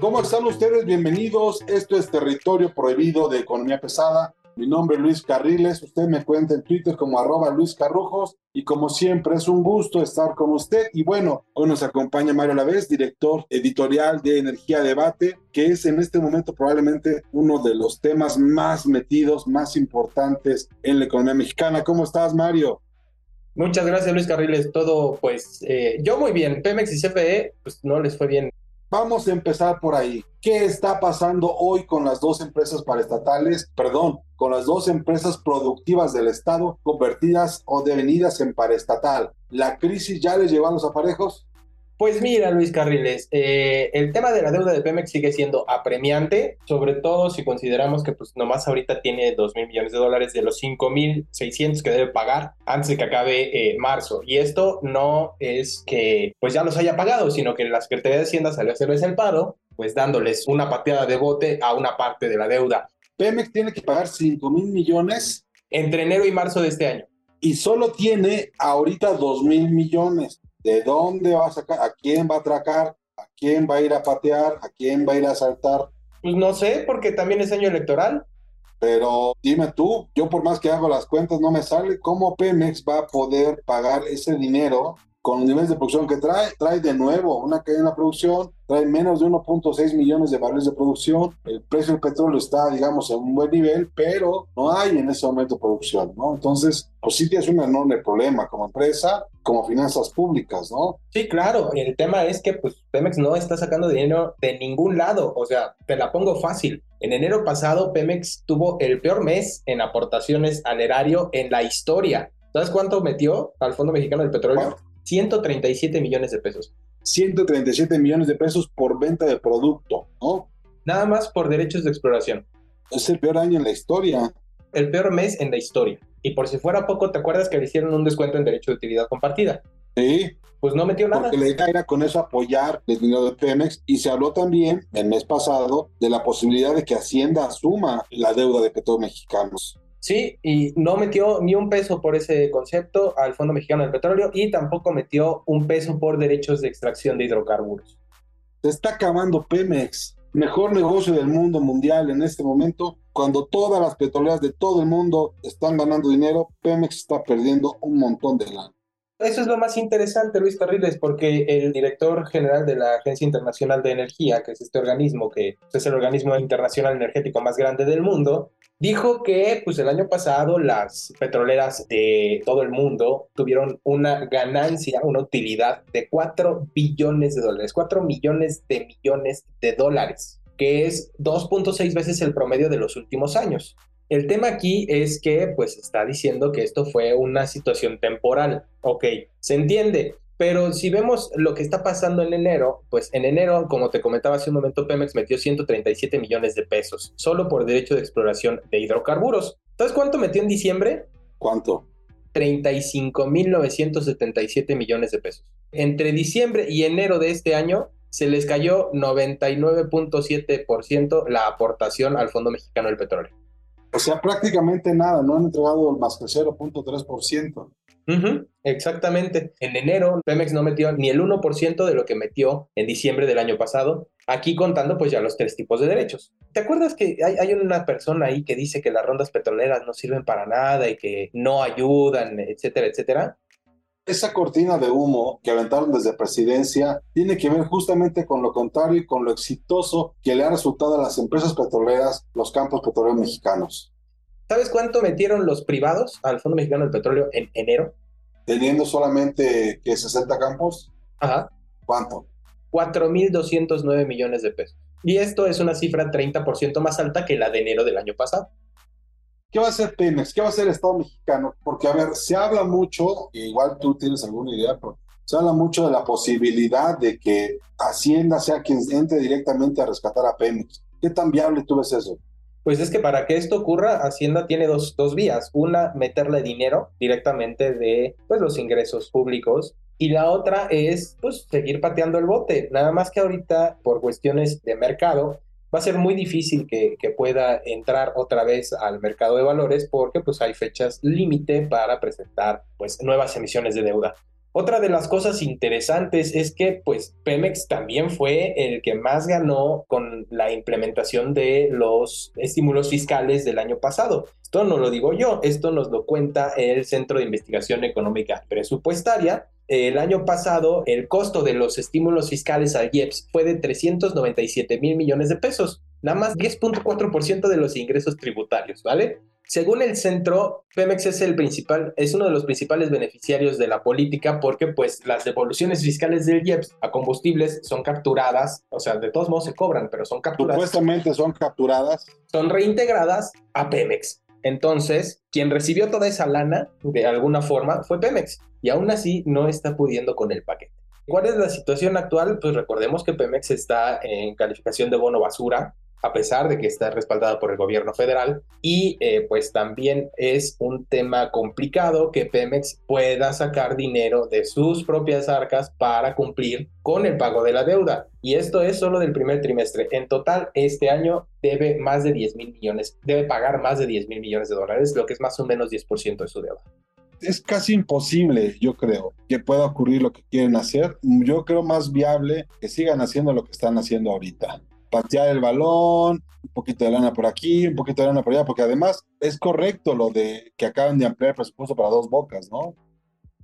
¿Cómo están ustedes? Bienvenidos. Esto es Territorio Prohibido de Economía Pesada. Mi nombre es Luis Carriles. Usted me cuenta en Twitter como arroba Luis Carrujos. Y como siempre, es un gusto estar con usted. Y bueno, hoy nos acompaña Mario Lavés, director editorial de Energía Debate, que es en este momento probablemente uno de los temas más metidos, más importantes en la economía mexicana. ¿Cómo estás, Mario? Muchas gracias, Luis Carriles. Todo, pues, eh, yo muy bien. Pemex y CFE, pues no les fue bien. Vamos a empezar por ahí. ¿Qué está pasando hoy con las dos empresas paraestatales? Perdón, con las dos empresas productivas del Estado convertidas o devenidas en paraestatal. ¿La crisis ya les lleva a los aparejos? Pues mira, Luis Carriles, eh, el tema de la deuda de Pemex sigue siendo apremiante, sobre todo si consideramos que pues nomás ahorita tiene 2 mil millones de dólares de los 5 mil 600 que debe pagar antes de que acabe eh, marzo. Y esto no es que pues ya los haya pagado, sino que la Secretaría de Hacienda salió a hacerles el paro, pues dándoles una pateada de bote a una parte de la deuda. Pemex tiene que pagar 5 mil millones Entre enero y marzo de este año. y solo tiene ahorita 2 mil millones. ¿De dónde va a sacar? ¿A quién va a atracar? ¿A quién va a ir a patear? ¿A quién va a ir a asaltar? Pues no sé, porque también es año electoral. Pero dime tú, yo por más que hago las cuentas no me sale cómo Pemex va a poder pagar ese dinero con los niveles de producción que trae. Trae de nuevo una cadena de producción, trae menos de 1.6 millones de barriles de producción. El precio del petróleo está, digamos, en un buen nivel, pero no hay en ese momento producción, ¿no? Entonces, pues sí tienes un enorme problema como empresa, como finanzas públicas, ¿no? Sí, claro. El tema es que pues Pemex no está sacando dinero de ningún lado. O sea, te la pongo fácil. En enero pasado, Pemex tuvo el peor mes en aportaciones al erario en la historia. ¿Sabes cuánto metió al Fondo Mexicano del Petróleo? 137 millones de pesos. 137 millones de pesos por venta de producto, ¿no? Nada más por derechos de exploración. Es el peor año en la historia. El peor mes en la historia. Y por si fuera poco, ¿te acuerdas que le hicieron un descuento en derecho de utilidad compartida? Sí, Pues no metió nada. porque la idea era con eso apoyar el dinero de Pemex y se habló también el mes pasado de la posibilidad de que Hacienda asuma la deuda de petróleos mexicanos. Sí, y no metió ni un peso por ese concepto al Fondo Mexicano del Petróleo y tampoco metió un peso por derechos de extracción de hidrocarburos. Se está acabando Pemex, mejor negocio del mundo mundial en este momento. Cuando todas las petroleras de todo el mundo están ganando dinero, Pemex está perdiendo un montón de lana. Eso es lo más interesante, Luis Carriles, porque el director general de la Agencia Internacional de Energía, que es este organismo que es el organismo internacional energético más grande del mundo, dijo que pues el año pasado las petroleras de todo el mundo tuvieron una ganancia, una utilidad de 4 billones de dólares, 4 millones de millones de dólares, que es 2.6 veces el promedio de los últimos años. El tema aquí es que pues está diciendo que esto fue una situación temporal. Ok, se entiende, pero si vemos lo que está pasando en enero, pues en enero, como te comentaba hace un momento, Pemex metió 137 millones de pesos solo por derecho de exploración de hidrocarburos. ¿Sabes cuánto metió en diciembre? ¿Cuánto? 35.977 millones de pesos. Entre diciembre y enero de este año se les cayó 99.7% la aportación al Fondo Mexicano del Petróleo. O sea, prácticamente nada, no han entregado más que 0.3%. Exactamente. En enero, Pemex no metió ni el 1% de lo que metió en diciembre del año pasado. Aquí contando pues ya los tres tipos de derechos. ¿Te acuerdas que hay, hay una persona ahí que dice que las rondas petroleras no sirven para nada y que no ayudan, etcétera, etcétera? Esa cortina de humo que aventaron desde presidencia tiene que ver justamente con lo contrario y con lo exitoso que le ha resultado a las empresas petroleras los campos petroleros mexicanos. ¿Sabes cuánto metieron los privados al Fondo Mexicano del Petróleo en enero? Teniendo solamente que 60 campos, Ajá. ¿cuánto? 4.209 millones de pesos. y esto es una cifra 30% más alta que la de enero del año pasado. ¿Qué va a hacer Pemex? ¿Qué va a hacer el Estado mexicano? Porque, a ver, se habla mucho, igual tú tienes alguna idea, pero se habla mucho de la posibilidad de que Hacienda sea quien entre directamente a rescatar a Pemex. ¿Qué tan viable tú ves eso? Pues es que para que esto ocurra, Hacienda tiene dos, dos vías. Una, meterle dinero directamente de pues, los ingresos públicos y la otra es pues seguir pateando el bote. Nada más que ahorita por cuestiones de mercado va a ser muy difícil que, que, pueda entrar otra vez al mercado de valores porque pues hay fechas límite para presentar pues nuevas emisiones de deuda. Otra de las cosas interesantes es que pues Pemex también fue el que más ganó con la implementación de los estímulos fiscales del año pasado. Esto no lo digo yo, esto nos lo cuenta el Centro de Investigación Económica Presupuestaria, el año pasado el costo de los estímulos fiscales al IEPS fue de 397 mil millones de pesos, nada más 10.4% de los ingresos tributarios, ¿vale? Según el centro, Pemex es el principal, es uno de los principales beneficiarios de la política porque pues las devoluciones fiscales del IEPS a combustibles son capturadas, o sea, de todos modos se cobran, pero son capturadas. Supuestamente son capturadas. Son reintegradas a Pemex. Entonces, quien recibió toda esa lana de alguna forma fue Pemex y aún así no está pudiendo con el paquete. ¿Cuál es la situación actual? Pues recordemos que Pemex está en calificación de bono basura, a pesar de que está respaldada por el gobierno federal. Y eh, pues también es un tema complicado que Pemex pueda sacar dinero de sus propias arcas para cumplir con el pago de la deuda. Y esto es solo del primer trimestre. En total, este año debe más de 10 mil millones, debe pagar más de 10 mil millones de dólares, lo que es más o menos 10% de su deuda es casi imposible, yo creo, que pueda ocurrir lo que quieren hacer. Yo creo más viable que sigan haciendo lo que están haciendo ahorita. Patear el balón, un poquito de lana por aquí, un poquito de lana por allá, porque además es correcto lo de que acaban de ampliar el presupuesto para dos bocas, ¿no?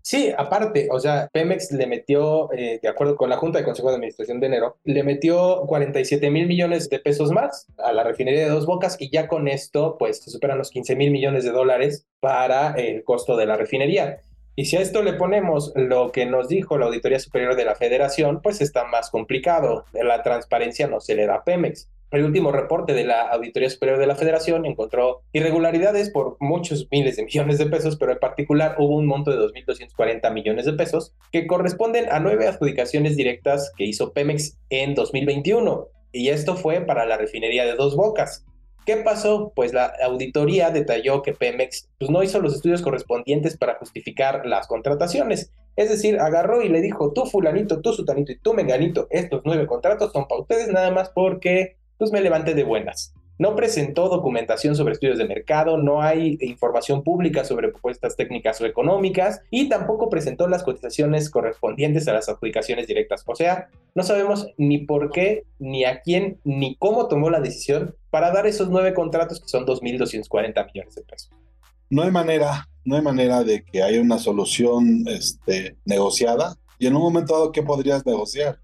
Sí, aparte, o sea, Pemex le metió, eh, de acuerdo con la Junta de Consejo de Administración de enero, le metió 47 mil millones de pesos más a la refinería de Dos Bocas y ya con esto, pues se superan los 15 mil millones de dólares para el costo de la refinería. Y si a esto le ponemos lo que nos dijo la Auditoría Superior de la Federación, pues está más complicado. La transparencia no se le da a Pemex. El último reporte de la Auditoría Superior de la Federación encontró irregularidades por muchos miles de millones de pesos, pero en particular hubo un monto de 2.240 millones de pesos que corresponden a nueve adjudicaciones directas que hizo Pemex en 2021. Y esto fue para la refinería de Dos Bocas. ¿Qué pasó? Pues la auditoría detalló que Pemex pues, no hizo los estudios correspondientes para justificar las contrataciones. Es decir, agarró y le dijo, tú fulanito, tú sutanito y tú menganito, estos nueve contratos son para ustedes nada más porque pues me levanté de buenas. No presentó documentación sobre estudios de mercado, no hay información pública sobre propuestas técnicas o económicas y tampoco presentó las cotizaciones correspondientes a las adjudicaciones directas. O sea, no sabemos ni por qué, ni a quién, ni cómo tomó la decisión para dar esos nueve contratos que son 2.240 millones de pesos. No hay manera, no hay manera de que haya una solución este, negociada. Y en un momento dado, ¿qué podrías negociar?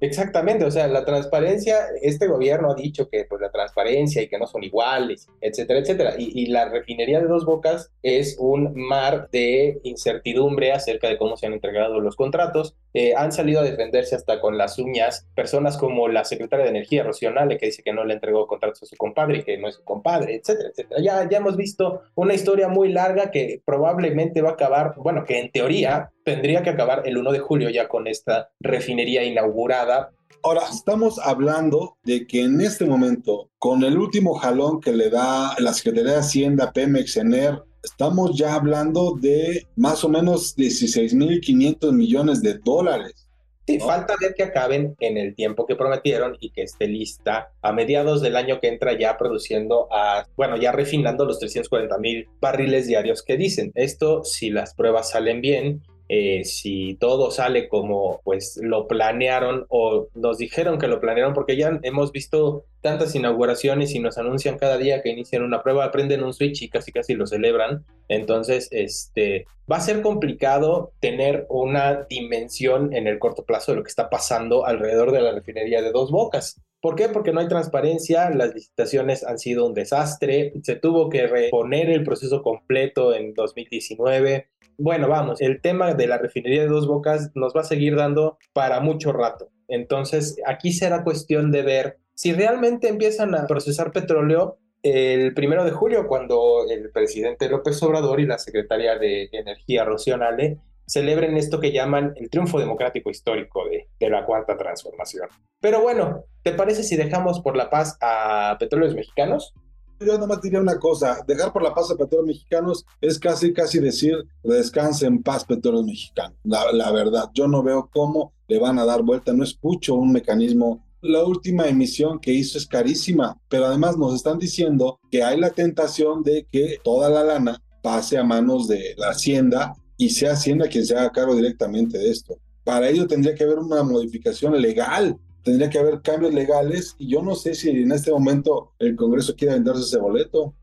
Exactamente, o sea, la transparencia, este gobierno ha dicho que pues la transparencia y que no son iguales, etcétera, etcétera. Y, la refinería de Dos Bocas es un mar de incertidumbre acerca de cómo se han entregado los contratos. Eh, han salido a defenderse hasta con las uñas personas como la secretaria de Energía, Rocío Nale, que dice que no le entregó contratos a su compadre y que no es su compadre, etcétera, etcétera. Ya, ya hemos visto una historia muy larga que probablemente va a acabar, bueno, que en teoría tendría que acabar el 1 de julio ya con esta refinería inaugurada. Ahora, estamos hablando de que en este momento, con el último jalón que le da la Secretaría de Hacienda, Pemex, ENER, estamos ya hablando de más o menos 16.500 millones de dólares. Sí, falta ver que acaben en el tiempo que prometieron y que esté lista a mediados del año que entra ya produciendo a, bueno, ya refinando los 340 mil barriles diarios que dicen. Esto, si las pruebas salen bien, eh, si todo sale como pues lo planearon o nos dijeron que lo planearon, porque ya hemos visto tantas inauguraciones y nos anuncian cada día que inician una prueba, prenden un switch y casi casi lo celebran. Entonces, este, va a ser complicado tener una dimensión en el corto plazo de lo que está pasando alrededor de la refinería de Dos Bocas. ¿Por qué? Porque no hay transparencia, las licitaciones han sido un desastre, se tuvo que reponer el proceso completo en 2019 bueno, vamos, el tema de la refinería de dos bocas nos va a seguir dando para mucho rato. Entonces, aquí será cuestión de ver si realmente empiezan a procesar petróleo el primero de julio, cuando el presidente López Obrador y la secretaria de Energía, Rocío Nale, celebren esto que llaman el triunfo democrático histórico de, la cuarta transformación. Pero bueno, ¿te parece si dejamos por la paz a petróleos mexicanos? Yo nada más diría una cosa, dejar por la paz a petróleos mexicanos es casi, casi decir, descanse en paz petróleos mexicanos. La, la verdad, yo no veo cómo le van a dar vuelta, no escucho un mecanismo la última emisión que hizo es carísima, pero además nos están diciendo que hay la tentación de que toda la lana pase a manos de la Hacienda y sea Hacienda quien se haga cargo directamente de esto. Para ello tendría que haber una modificación legal, tendría que haber cambios legales y yo no sé si en este momento el Congreso quiere venderse ese boleto.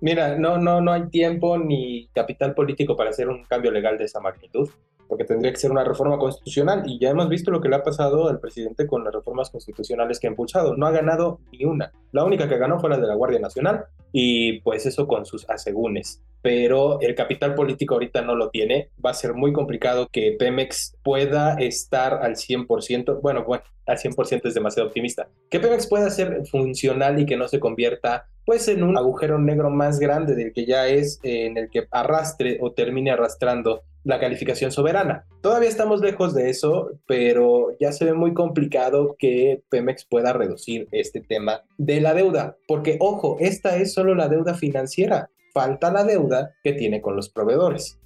Mira, no, no, no hay tiempo ni capital político para hacer un cambio legal de esa magnitud porque tendría que ser una reforma constitucional y ya hemos visto lo que le ha pasado al presidente con las reformas constitucionales que ha impulsado. No ha ganado ni una. La única que ganó fue la de la Guardia Nacional y pues eso con sus asegúnes. Pero el capital político ahorita no lo tiene. Va a ser muy complicado que Pemex pueda estar al 100%. Bueno, bueno, al 100% es demasiado optimista. Que Pemex pueda ser funcional y que no se convierta pues en un agujero negro más grande del que ya es, en el que arrastre o termine arrastrando la calificación soberana. Todavía estamos lejos de eso, pero ya se ve muy complicado que Pemex pueda reducir este tema de la deuda, porque ojo, esta es solo la deuda financiera, falta la deuda que tiene con los proveedores.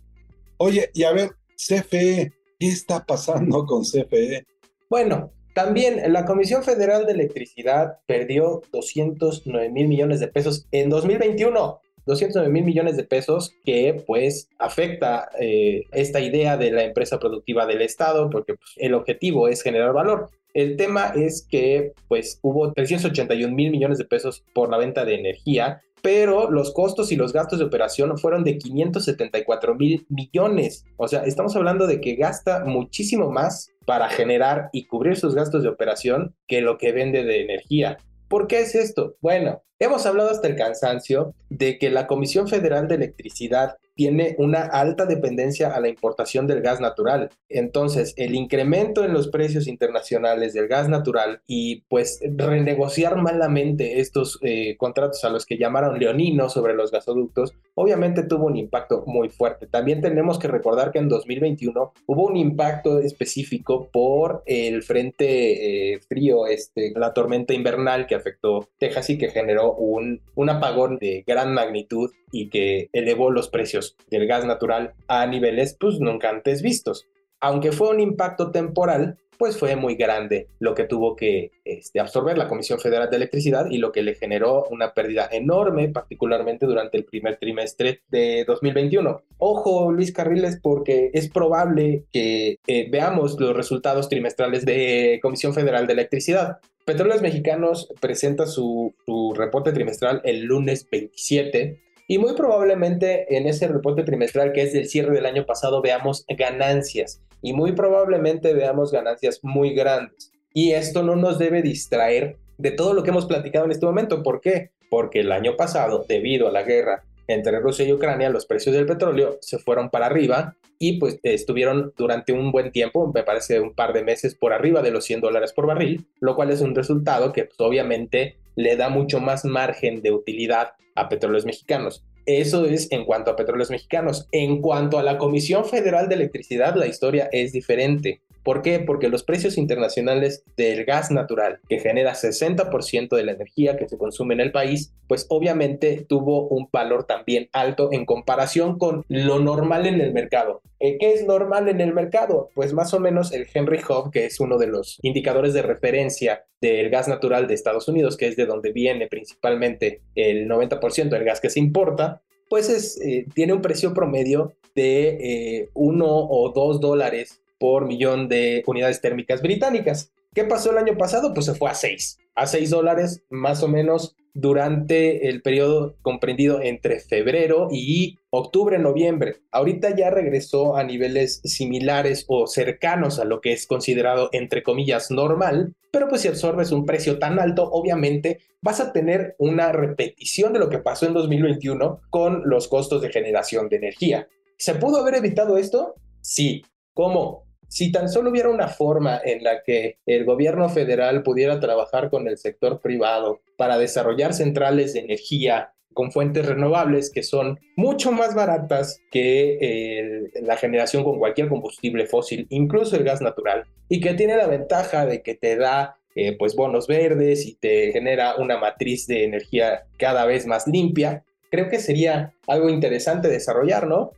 Oye, y a ver, CFE, ¿qué está pasando con CFE? Bueno, también la Comisión Federal de Electricidad perdió 209 mil millones de pesos en 2021. 209 mil millones de pesos que pues afecta eh, esta idea de la empresa productiva del Estado porque pues, el objetivo es generar valor. El tema es que pues hubo 381 mil millones de pesos por la venta de energía, pero los costos y los gastos de operación fueron de 574 mil millones. O sea, estamos hablando de que gasta muchísimo más para generar y cubrir sus gastos de operación que lo que vende de energía. ¿Por qué es esto? Bueno, hemos hablado hasta el cansancio de que la Comisión Federal de Electricidad tiene una alta dependencia a la importación del gas natural. Entonces, el incremento en los precios internacionales del gas natural y pues renegociar malamente estos eh, contratos a los que llamaron leoninos sobre los gasoductos, obviamente tuvo un impacto muy fuerte. También tenemos que recordar que en 2021 hubo un impacto específico por el frente eh, frío, este, la tormenta invernal que afectó Texas y que generó un, un apagón de gran magnitud y que elevó los precios del gas natural a niveles pues nunca antes vistos. Aunque fue un impacto temporal, pues fue muy grande lo que tuvo que este, absorber la Comisión Federal de Electricidad y lo que le generó una pérdida enorme, particularmente durante el primer trimestre de 2021. Ojo, Luis Carriles, porque es probable que eh, veamos los resultados trimestrales de Comisión Federal de Electricidad. Petróleos Mexicanos presenta su, su reporte trimestral el lunes 27 y muy probablemente en ese reporte trimestral que es del cierre del año pasado veamos ganancias y muy probablemente veamos ganancias muy grandes. Y esto no nos debe distraer de todo lo que hemos platicado en este momento. ¿Por qué? Porque el año pasado, debido a la guerra entre Rusia y Ucrania, los precios del petróleo se fueron para arriba y pues estuvieron durante un buen tiempo, me parece un par de meses, por arriba de los 100 dólares por barril, lo cual es un resultado que pues, obviamente le da mucho más margen de utilidad a petróleos mexicanos. Eso es en cuanto a petróleos mexicanos. En cuanto a la Comisión Federal de Electricidad, la historia es diferente. ¿Por qué? Porque los precios internacionales del gas natural, que genera 60% de la energía que se consume en el país, pues obviamente tuvo un valor también alto en comparación con lo normal en el mercado. Eh, ¿Qué es normal en el mercado? Pues más o menos el Henry Hub, que es uno de los indicadores de referencia del gas natural de Estados Unidos, que es de donde viene principalmente el 90% del gas que se importa, pues es, eh, tiene un precio promedio de 1 eh, o 2 dólares por millón de unidades térmicas británicas. ¿Qué pasó el año pasado? Pues se fue a 6, a 6 dólares más o menos durante el periodo comprendido entre febrero y octubre, noviembre. Ahorita ya regresó a niveles similares o cercanos a lo que es considerado entre comillas normal, pero pues si absorbes un precio tan alto, obviamente vas a tener una repetición de lo que pasó en 2021 con los costos de generación de energía. ¿Se pudo haber evitado esto? Sí. ¿Cómo? Si tan solo hubiera una forma en la que el gobierno federal pudiera trabajar con el sector privado para desarrollar centrales de energía con fuentes renovables que son mucho más baratas que la generación con cualquier combustible fósil, incluso el gas natural, y que tiene la ventaja de que te da eh, pues bonos verdes y te genera una matriz de energía cada vez más limpia, creo que sería algo interesante desarrollar, ¿no?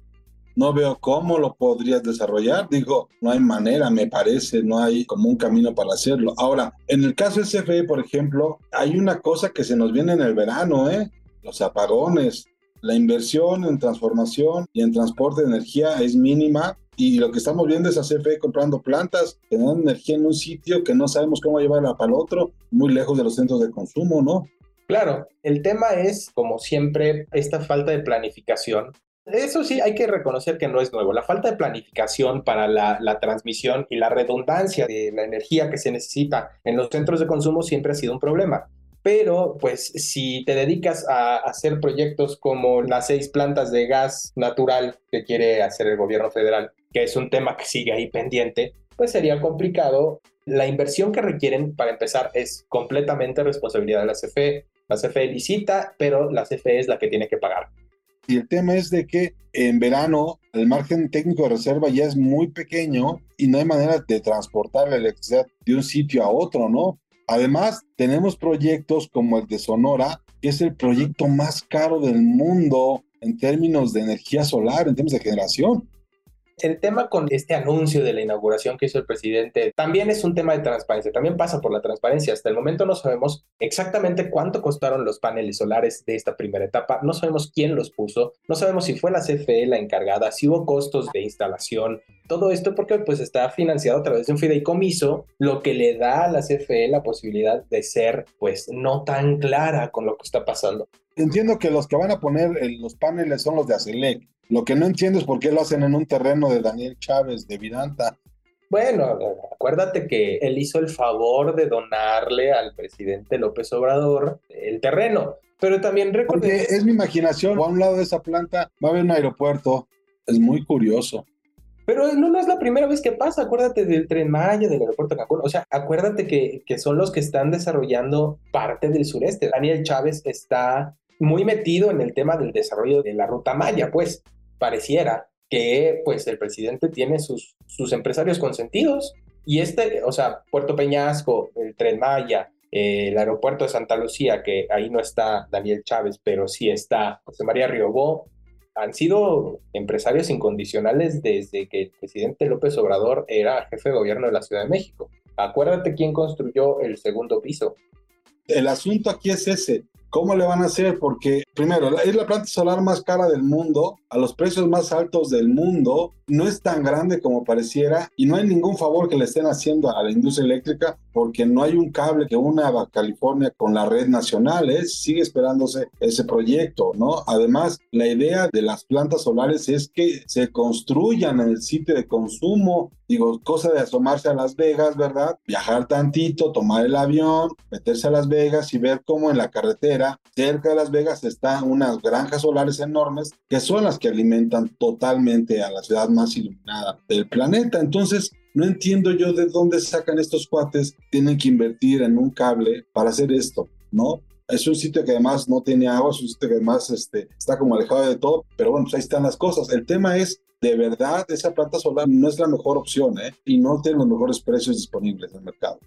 No veo cómo lo podrías desarrollar. Digo, no hay manera, me parece, no hay como un camino para hacerlo. Ahora, en el caso de CFE, por ejemplo, hay una cosa que se nos viene en el verano, ¿eh? Los apagones. La inversión en transformación y en transporte de energía es mínima y lo que estamos viendo es a CFE comprando plantas dan energía en un sitio que no sabemos cómo llevarla para el otro, muy lejos de los centros de consumo, ¿no? Claro, el tema es, como siempre, esta falta de planificación eso sí, hay que reconocer que no es nuevo. La falta de planificación para la, transmisión y la redundancia de la energía que se necesita en los centros de consumo siempre ha sido un problema. Pero, pues, si te dedicas a hacer proyectos como las seis plantas de gas natural que quiere hacer el gobierno federal, que es un tema que sigue ahí pendiente, pues sería complicado. La inversión que requieren, para empezar, es completamente responsabilidad de la CFE. La CFE licita, pero la CFE es la que tiene que pagar. Y el tema es de que en verano el margen técnico de reserva ya es muy pequeño y no hay manera de transportar la electricidad de un sitio a otro, ¿no? Además, tenemos proyectos como el de Sonora, que es el proyecto más caro del mundo en términos de energía solar, en términos de generación. El tema con este anuncio de la inauguración que hizo el presidente también es un tema de transparencia, también pasa por la transparencia. Hasta el momento no sabemos exactamente cuánto costaron los paneles solares de esta primera etapa, no sabemos quién los puso, no sabemos si fue la CFE la encargada, si hubo costos de instalación, todo esto porque pues está financiado a través de un fideicomiso, lo que le da a la CFE la posibilidad de ser pues no tan clara con lo que está pasando. Entiendo que los que van a poner los paneles son los de Acelec, lo que no entiendo es por qué lo hacen en un terreno de Daniel Chávez, de Vidanta. Bueno, acuérdate que él hizo el favor de donarle al presidente López Obrador el terreno, pero también recuerdo... Porque es mi imaginación, a un lado de esa planta va a haber un aeropuerto, es muy curioso. Pero no, no es la primera vez que pasa, acuérdate del Tren Maya, del aeropuerto de Cancún, o sea, acuérdate que, que son los que están desarrollando parte del sureste. Daniel Chávez está muy metido en el tema del desarrollo de la ruta Maya, pues pareciera que pues el presidente tiene sus, sus empresarios consentidos y este, o sea, Puerto Peñasco, el Tren Maya, el aeropuerto de Santa Lucía, que ahí no está Daniel Chávez, pero sí está José María Riobó, han sido empresarios incondicionales desde que el presidente López Obrador era jefe de gobierno de la Ciudad de México. Acuérdate quién construyó el segundo piso. El asunto aquí es ese. ¿Cómo le van a hacer? Porque, primero, es la planta solar más cara del mundo, a los precios más altos del mundo, no es tan grande como pareciera y no hay ningún favor que le estén haciendo a la industria eléctrica porque no hay un cable que una a California con la red nacional, ¿eh? sigue esperándose ese proyecto, ¿no? Además, la idea de las plantas solares es que se construyan en el sitio de consumo, digo, cosa de asomarse a Las Vegas, ¿verdad? Viajar tantito, tomar el avión, meterse a Las Vegas y ver cómo en la carretera, cerca de Las Vegas, están unas granjas solares enormes que son las que alimentan totalmente a la ciudad más iluminada del planeta. Entonces, no entiendo yo de dónde sacan estos cuates, tienen que invertir en un cable para hacer esto, ¿no? Es un sitio que además no tiene agua, es un sitio que además este, está como alejado de todo, pero bueno, pues ahí están las cosas. El tema es, de verdad, esa planta solar no es la mejor opción, ¿eh? Y no tiene los mejores precios disponibles en el mercado.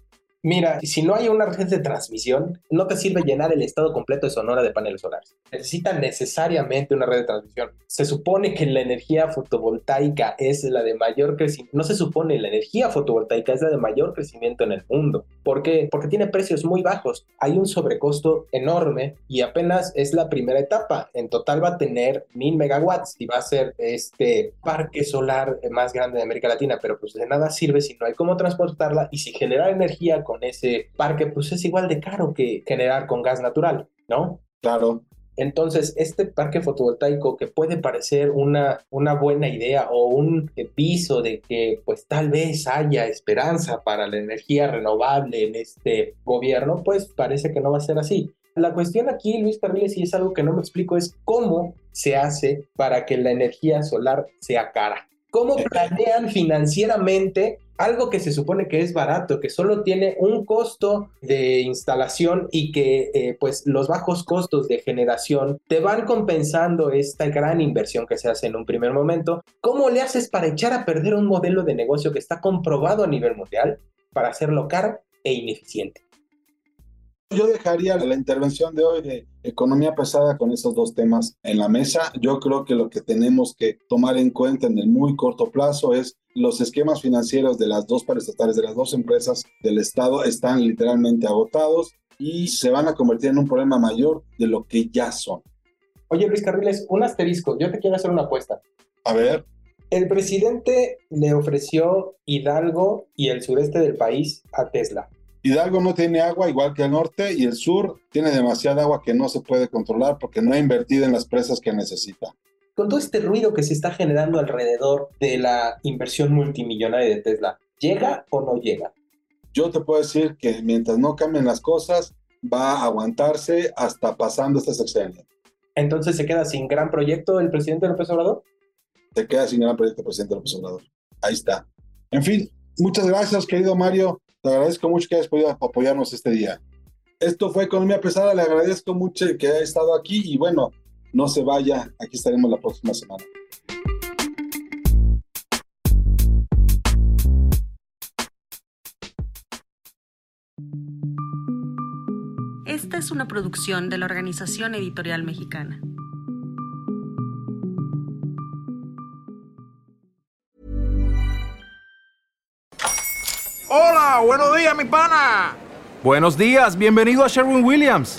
Mira, si no hay una red de transmisión, no te sirve llenar el estado completo de Sonora de paneles solares. Necesita necesariamente una red de transmisión. Se supone que la energía fotovoltaica es la de mayor crecimiento. No se supone, la energía fotovoltaica es la de mayor crecimiento en el mundo. ¿Por qué? Porque tiene precios muy bajos. Hay un sobrecosto enorme y apenas es la primera etapa. En total va a tener mil megawatts y va a ser este parque solar más grande de América Latina, pero pues de nada sirve si no hay cómo transportarla y si generar energía con ese parque, pues es igual de caro que generar con gas natural, ¿no? Claro. Entonces, este parque fotovoltaico que puede parecer una, una buena idea o un piso de que pues tal vez haya esperanza para la energía renovable en este gobierno, pues parece que no va a ser así. La cuestión aquí, Luis Carriles, y es algo que no me explico, es cómo se hace para que la energía solar sea cara. ¿Cómo planean financieramente algo que se supone que es barato, que solo tiene un costo de instalación y que eh, pues los bajos costos de generación te van compensando esta gran inversión que se hace en un primer momento? ¿Cómo le haces para echar a perder un modelo de negocio que está comprobado a nivel mundial para hacerlo caro e ineficiente? Yo dejaría la intervención de hoy de economía pesada con esos dos temas en la mesa. Yo creo que lo que tenemos que tomar en cuenta en el muy corto plazo es los esquemas financieros de las dos paraestatales, de las dos empresas del Estado, están literalmente agotados y se van a convertir en un problema mayor de lo que ya son. Oye, Luis Carriles, un asterisco. Yo te quiero hacer una apuesta. A ver. El presidente le ofreció Hidalgo y el sureste del país a Tesla. Hidalgo no tiene agua igual que el norte y el sur tiene demasiada agua que no se puede controlar porque no ha invertido en las presas que necesita. Con todo este ruido que se está generando alrededor de la inversión multimillonaria de Tesla, ¿llega o no llega? Yo te puedo decir que mientras no cambien las cosas, va a aguantarse hasta pasando este sexenio. Entonces se queda sin gran proyecto el presidente López Obrador. Se queda sin gran proyecto el presidente López Obrador. Ahí está. En fin, muchas gracias, querido Mario. Te agradezco mucho que hayas podido apoyarnos este día. Esto fue Economía Pesada, le agradezco mucho que haya estado aquí y bueno, no se vaya, aquí estaremos la próxima semana. Esta es una producción de la Organización Editorial Mexicana. Hola, buenos días, mi pana. Buenos días, bienvenido a Sherwin Williams.